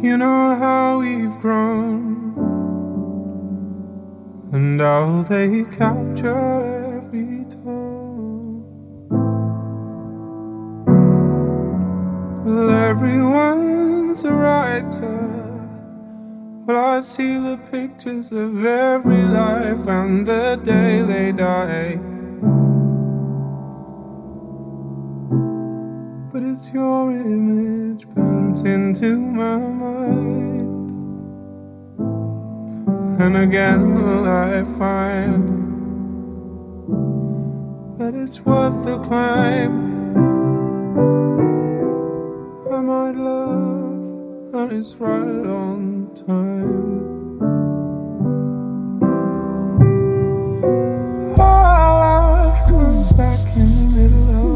You know how we've grown, and how they capture every tone. Well, everyone's a writer. Well, I see the pictures of every life and the day they die. But it's your image burnt into my mind. And again, will I find that it's worth the climb. I might love, and it's right on time. All love comes back in the middle of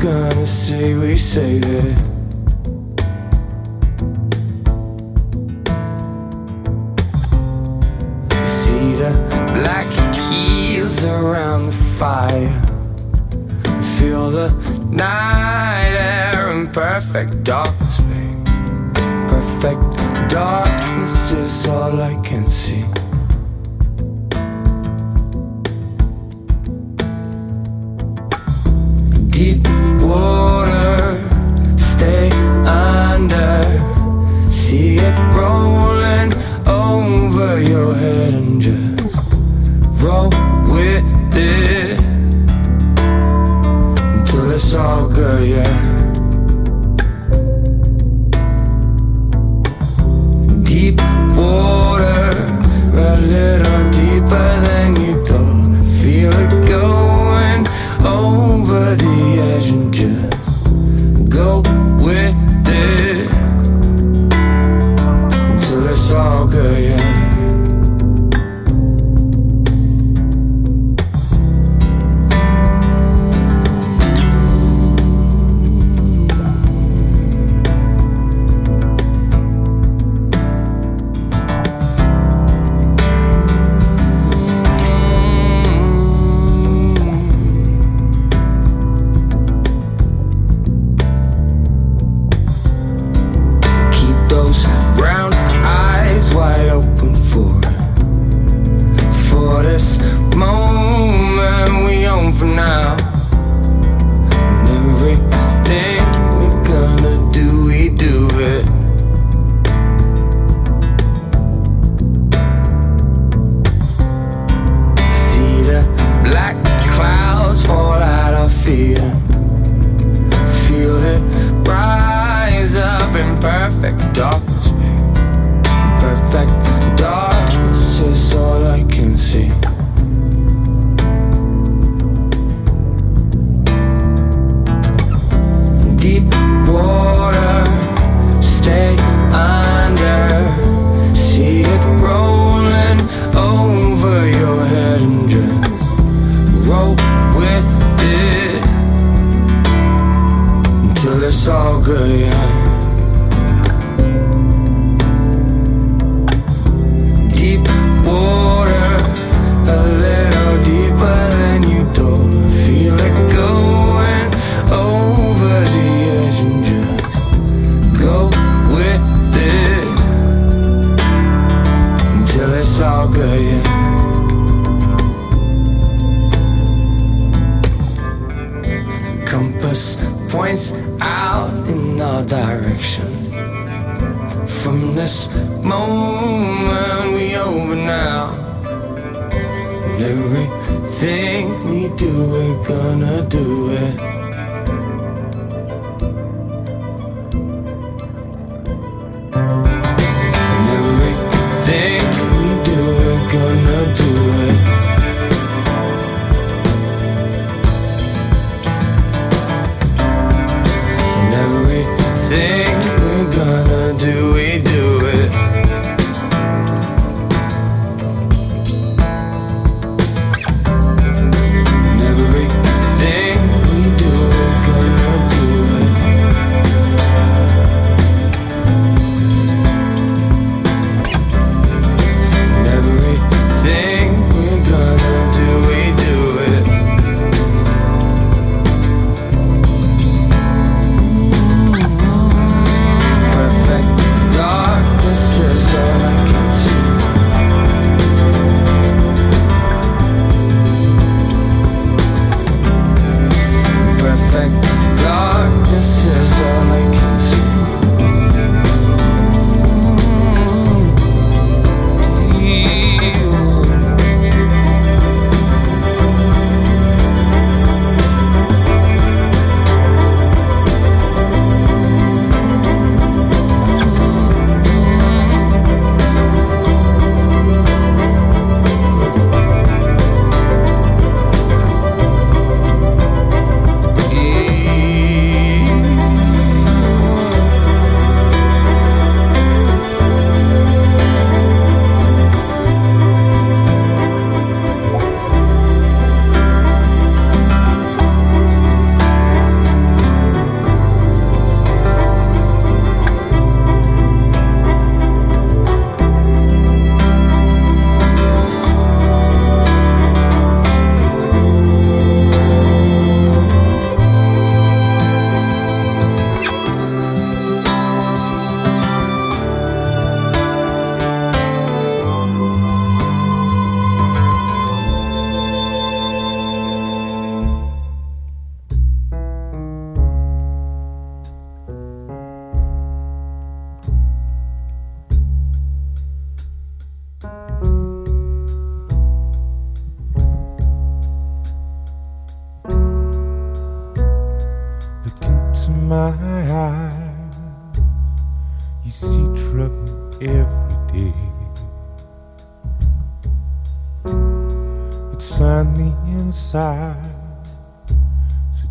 gonna say, we say that. See the black heels around the fire. Feel the night air in perfect darkness. Perfect darkness is all I can see. Water, stay under. See it rolling over your head and just roll with it until it's all good, yeah. Deep water, a little deeper than you thought. Feel it going over the edge and just go with it. Until it's all good, compass points out in all directions. From this moment, we over now. Everything we do, we're gonna do it.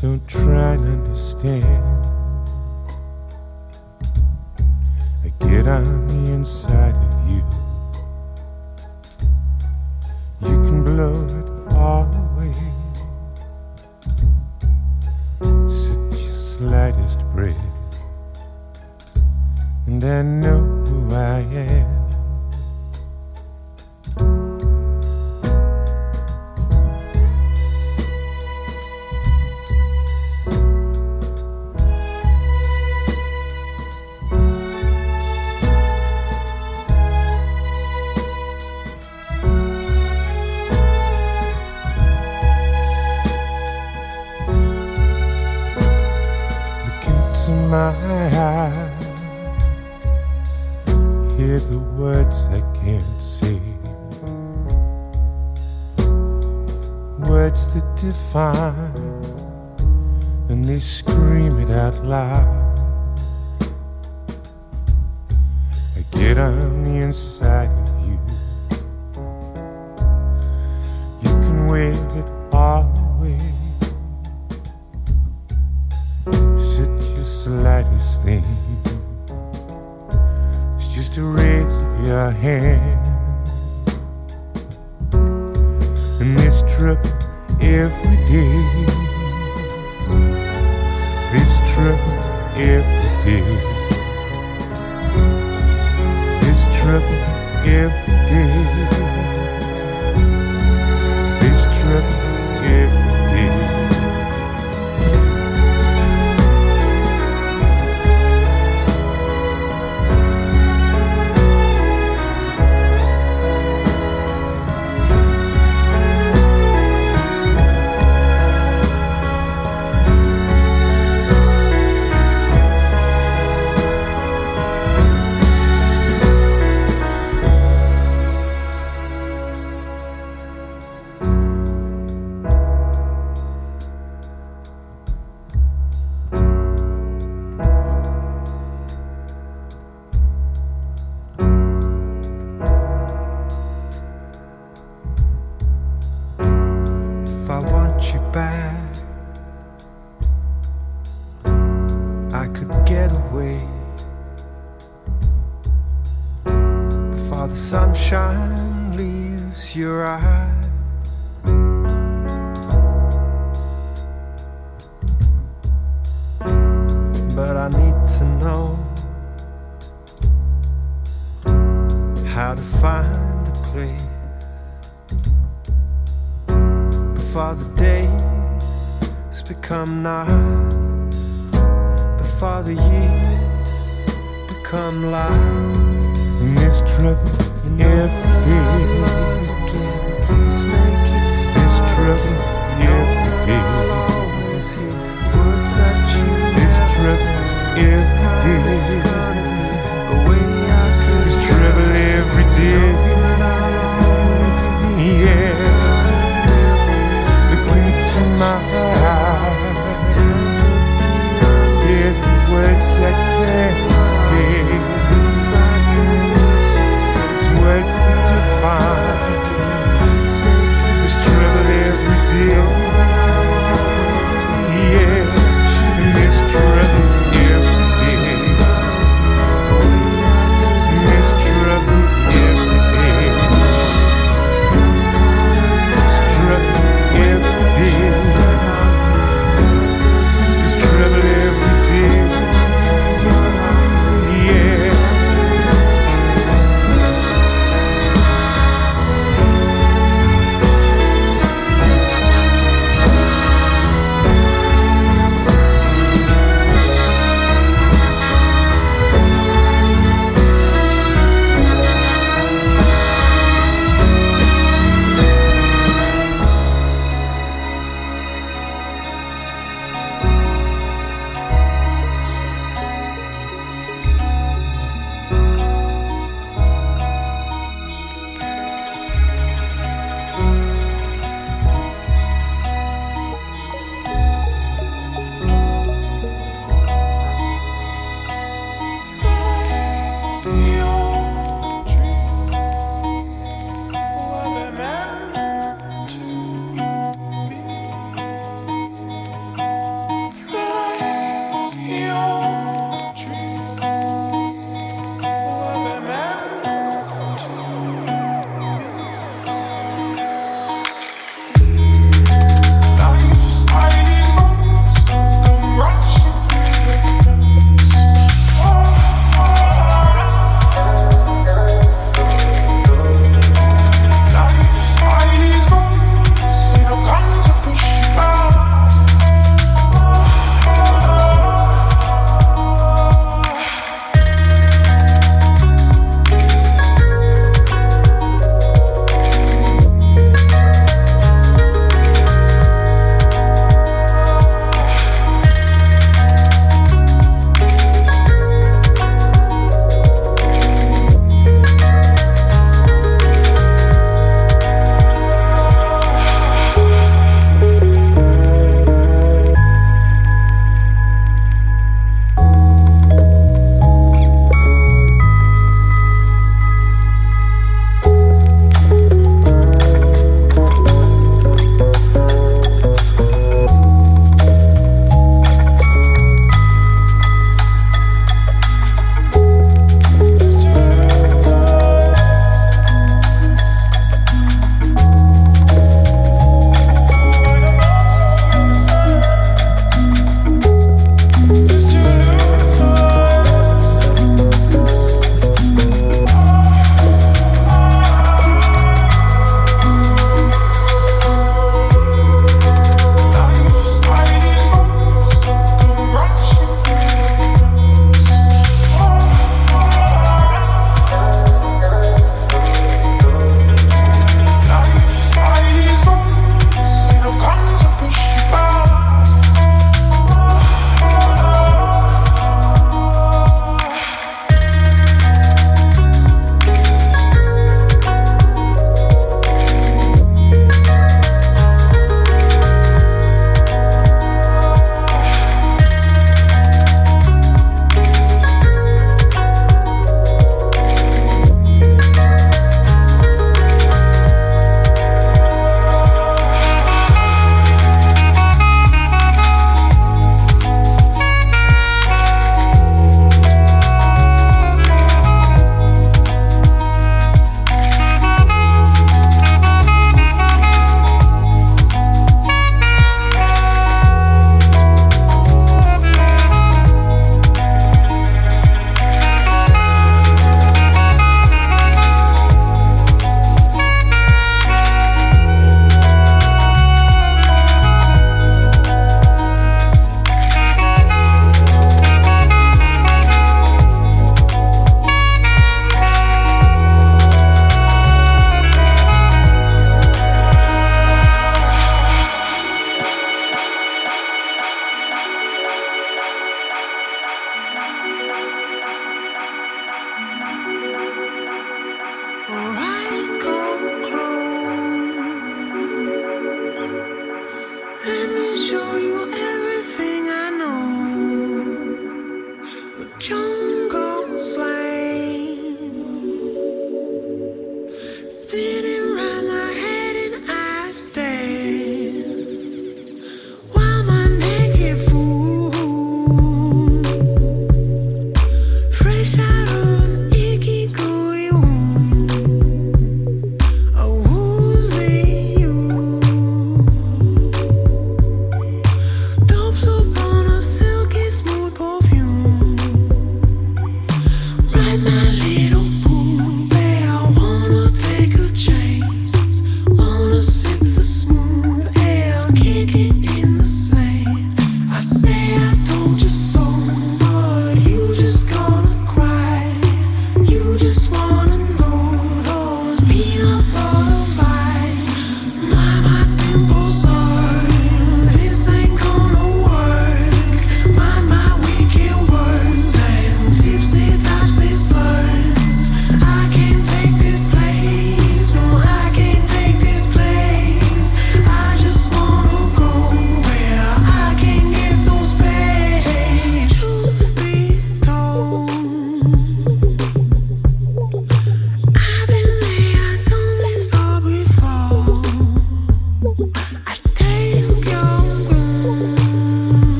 Don't try to understand. I get on the inside of you. You can blow it all away. Such your slightest breath, and I know who I am. This trouble every day. This trouble every day. This trouble days become night, before the years become light. And this trouble every day. Please make it This stop. trouble Know every that day. I'll always hear words that you This trouble said. This every time day. gonna be a way I could This trouble every day. That I'll be Yeah. Look into my eyes. Words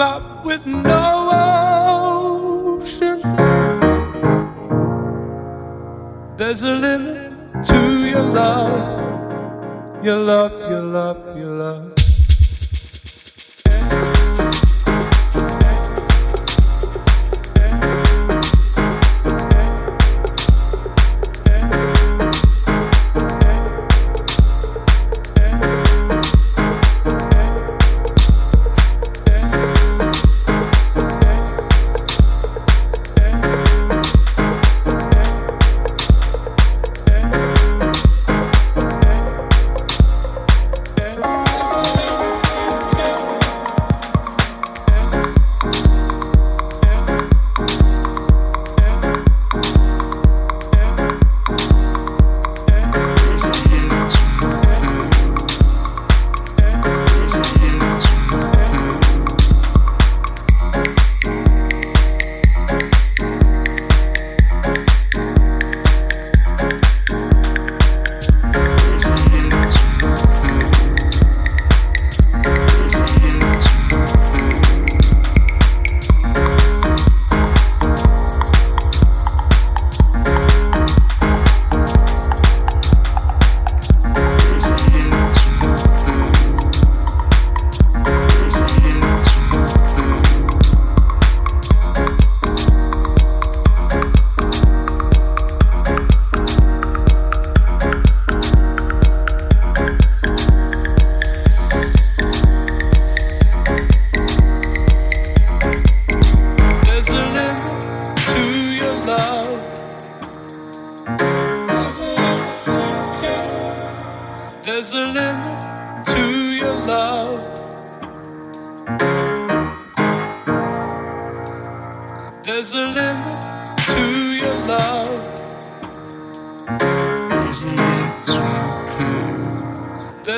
up with no ocean. There's a limit to your love, your love.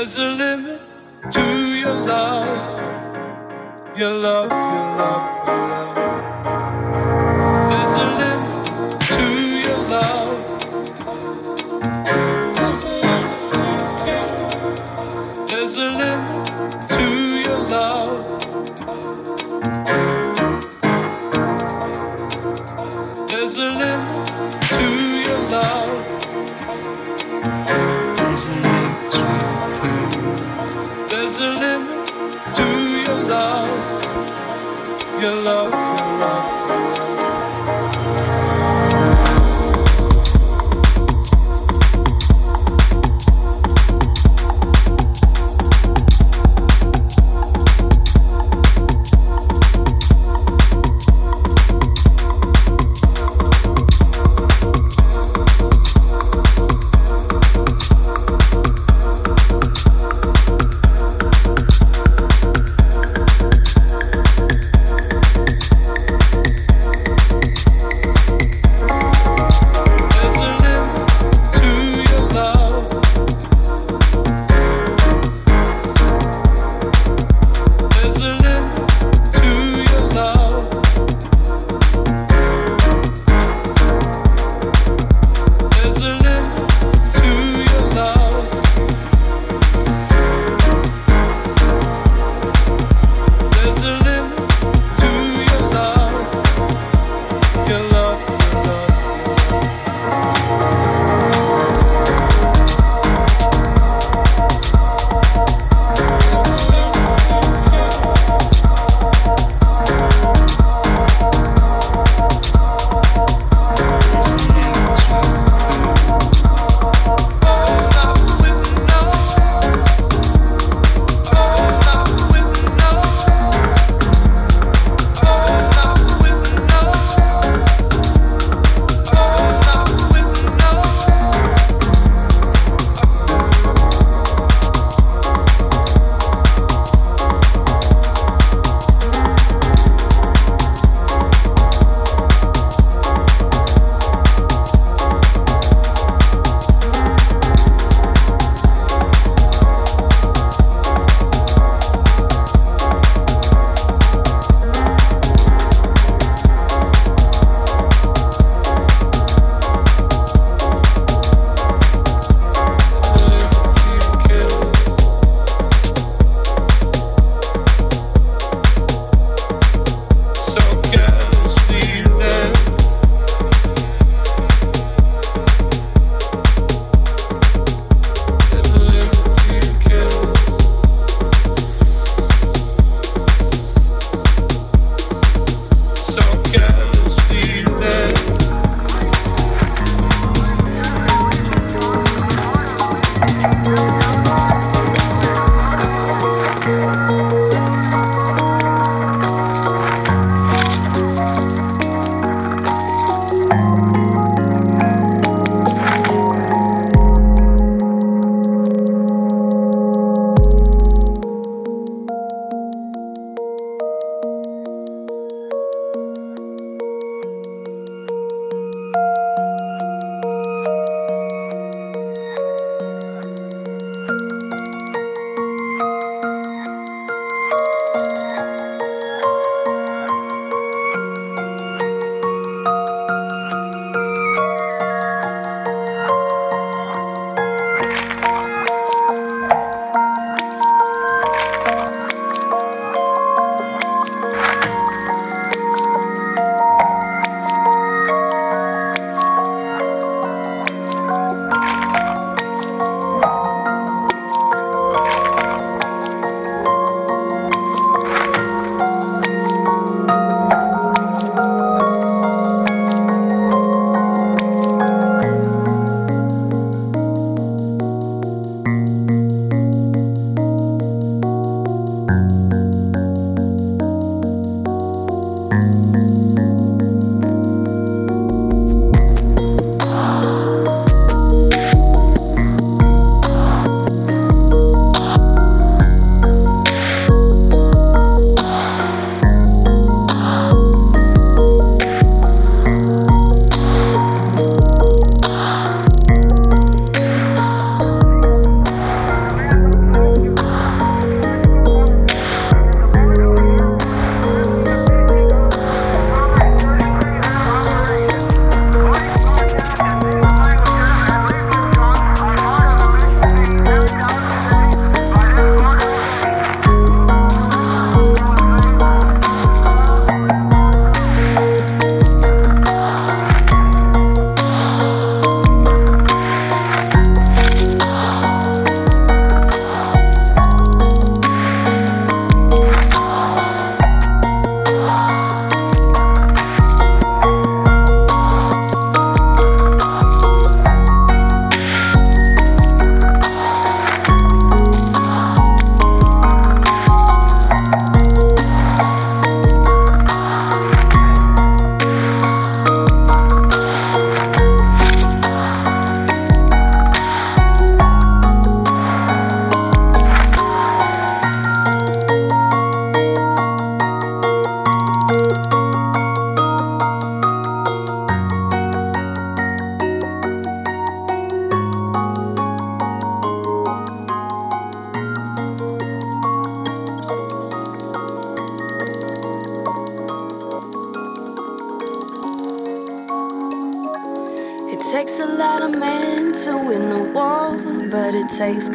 There's a limit to your love, your love, your love.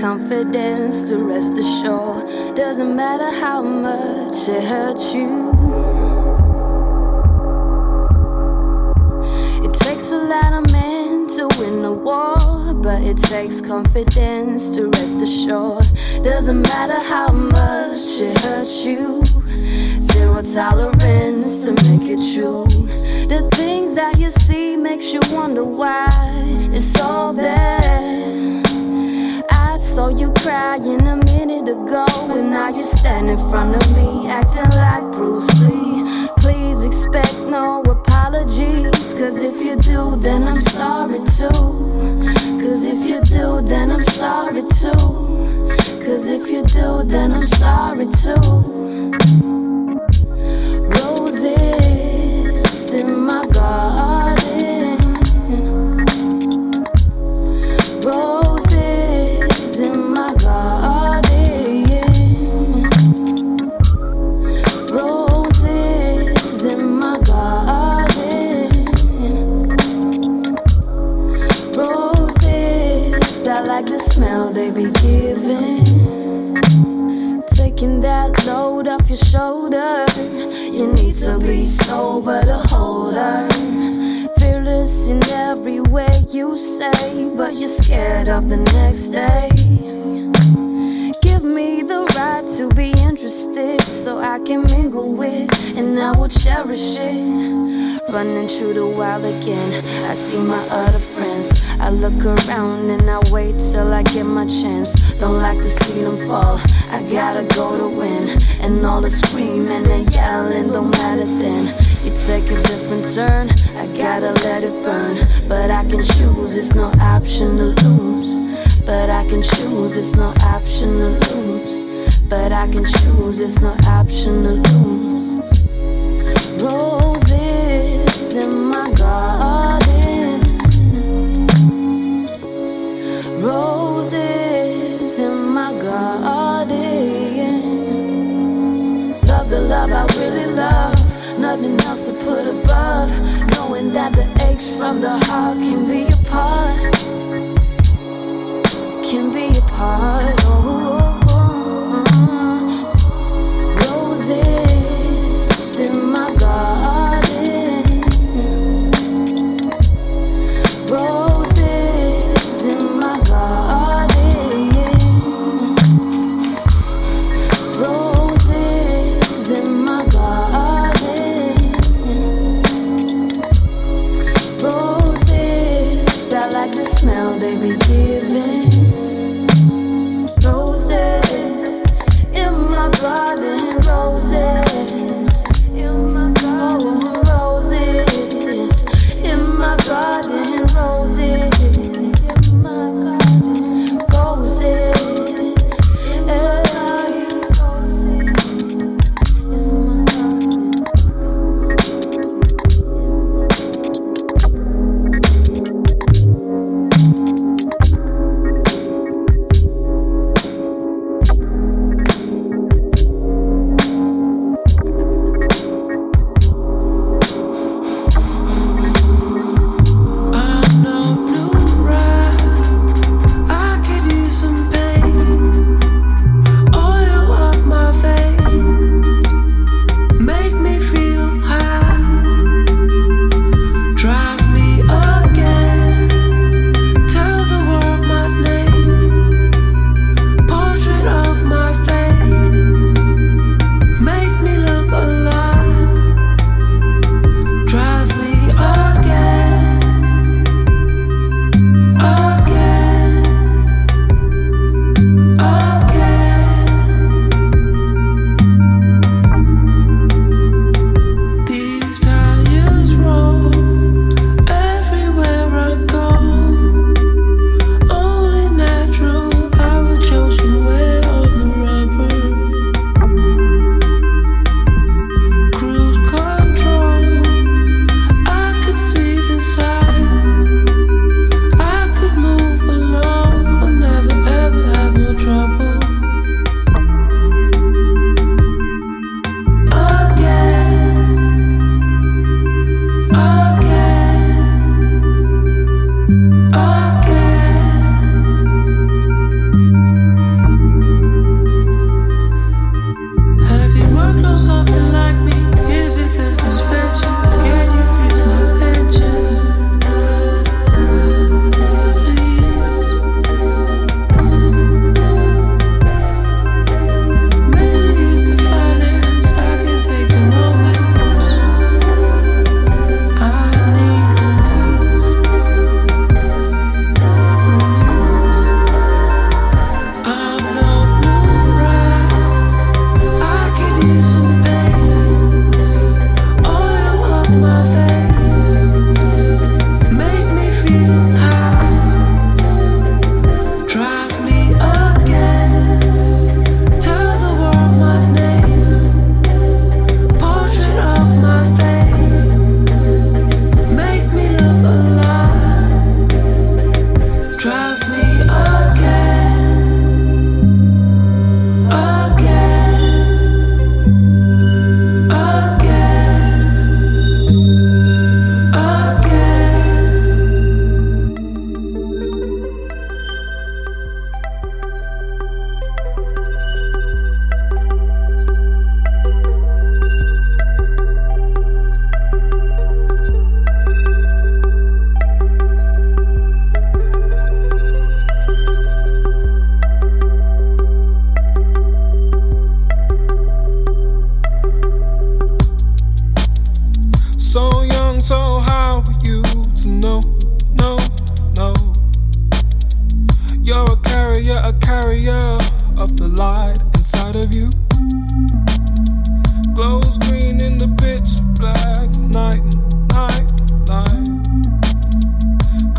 Confidence to rest assured. Doesn't matter how much it hurts you. It takes a lot of men to win a war, but it takes confidence to rest assured. Doesn't matter how much it hurts you. Zero tolerance to make it true. The things that you see makes you wonder why it's all there. Saw you crying a minute ago, and now you stand in front of me acting like Bruce Lee. Please expect no apologies, cause if you do, then I'm sorry too. Cause if you do, then I'm sorry too. Cause if you do, then I'm sorry too. It's no option to lose. But I can choose, it's no option to lose. Roses in my garden. Roses in my garden. Love the love I really love. Nothing else to put above. Knowing that the aches of the heart can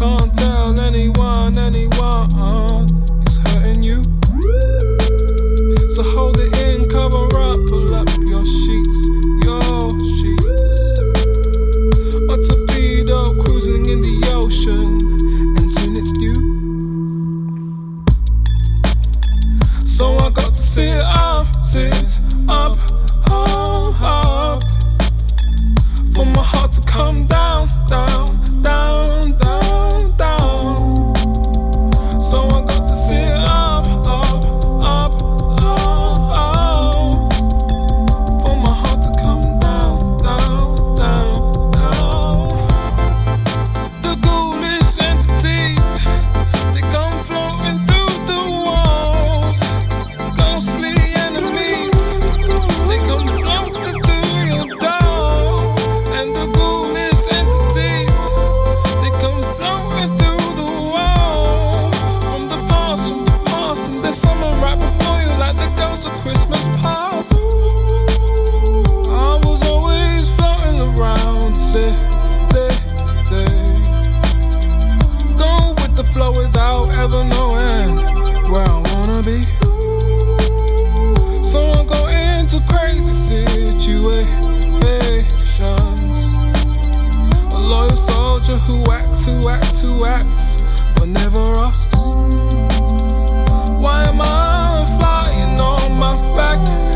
Can't tell anyone, anyone is hurting you. So hold it in, cover up, pull up your sheets. to act to act, but never us. Why am I flying on my back?